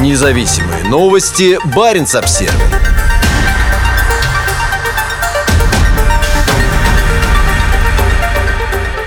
Независимые новости. Барин обсерва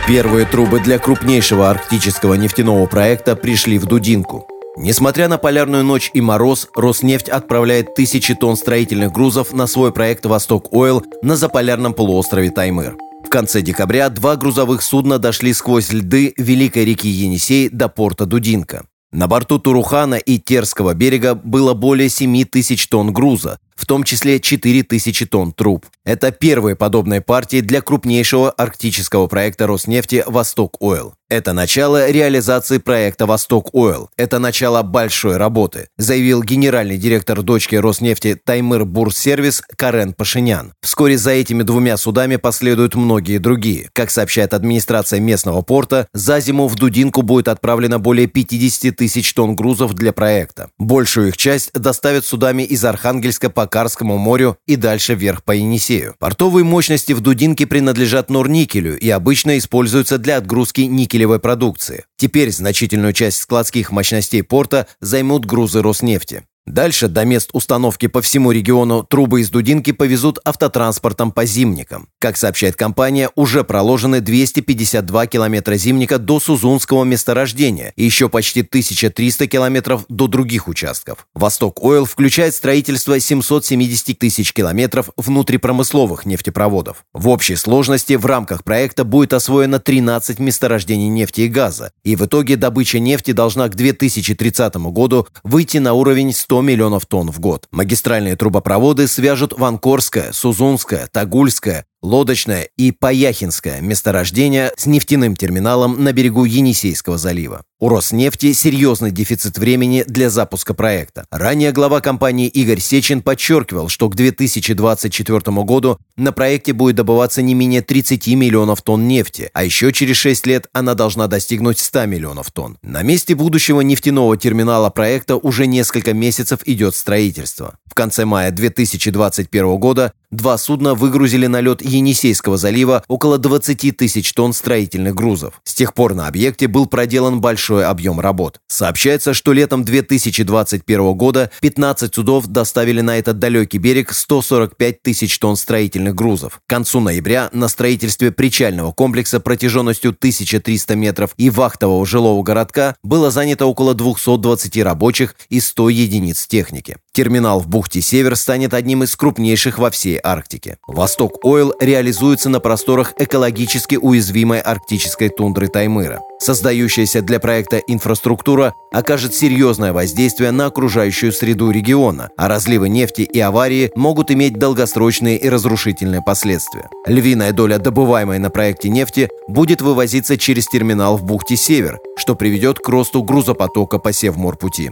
Первые трубы для крупнейшего арктического нефтяного проекта пришли в Дудинку. Несмотря на полярную ночь и мороз, Роснефть отправляет тысячи тонн строительных грузов на свой проект «Восток Ойл» на заполярном полуострове Таймыр. В конце декабря два грузовых судна дошли сквозь льды Великой реки Енисей до порта Дудинка. На борту Турухана и Терского берега было более 7 тысяч тонн груза, в том числе 4 тысячи тонн труб. Это первые подобные партии для крупнейшего арктического проекта Роснефти «Восток Ойл». Это начало реализации проекта «Восток Ойл». Это начало большой работы, заявил генеральный директор дочки Роснефти Таймыр Бурсервис Карен Пашинян. Вскоре за этими двумя судами последуют многие другие. Как сообщает администрация местного порта, за зиму в Дудинку будет отправлено более 50 тысяч тонн грузов для проекта. Большую их часть доставят судами из Архангельска по Карскому морю и дальше вверх по Енисею. Портовые мощности в Дудинке принадлежат Норникелю и обычно используются для отгрузки никеля никелевой продукции. Теперь значительную часть складских мощностей порта займут грузы Роснефти. Дальше до мест установки по всему региону трубы из Дудинки повезут автотранспортом по зимникам. Как сообщает компания, уже проложены 252 километра зимника до Сузунского месторождения и еще почти 1300 километров до других участков. Восток Ойл включает строительство 770 тысяч километров внутрипромысловых нефтепроводов. В общей сложности в рамках проекта будет освоено 13 месторождений нефти и газа, и в итоге добыча нефти должна к 2030 году выйти на уровень 100 100 миллионов тонн в год. Магистральные трубопроводы свяжут Ванкорское, Сузунское, Тагульское, Лодочное и Паяхинское месторождение с нефтяным терминалом на берегу Енисейского залива. У Роснефти серьезный дефицит времени для запуска проекта. Ранее глава компании Игорь Сечин подчеркивал, что к 2024 году на проекте будет добываться не менее 30 миллионов тонн нефти, а еще через 6 лет она должна достигнуть 100 миллионов тонн. На месте будущего нефтяного терминала проекта уже несколько месяцев идет строительство. В конце мая 2021 года Два судна выгрузили на лед Енисейского залива около 20 тысяч тонн строительных грузов. С тех пор на объекте был проделан большой объем работ. Сообщается, что летом 2021 года 15 судов доставили на этот далекий берег 145 тысяч тонн строительных грузов. К концу ноября на строительстве причального комплекса протяженностью 1300 метров и вахтового жилого городка было занято около 220 рабочих и 100 единиц техники. Терминал в бухте Север станет одним из крупнейших во всей Арктике. Восток Ойл реализуется на просторах экологически уязвимой арктической тундры Таймыра. Создающаяся для проекта инфраструктура окажет серьезное воздействие на окружающую среду региона, а разливы нефти и аварии могут иметь долгосрочные и разрушительные последствия. Львиная доля добываемой на проекте нефти будет вывозиться через терминал в бухте Север, что приведет к росту грузопотока по Севморпути.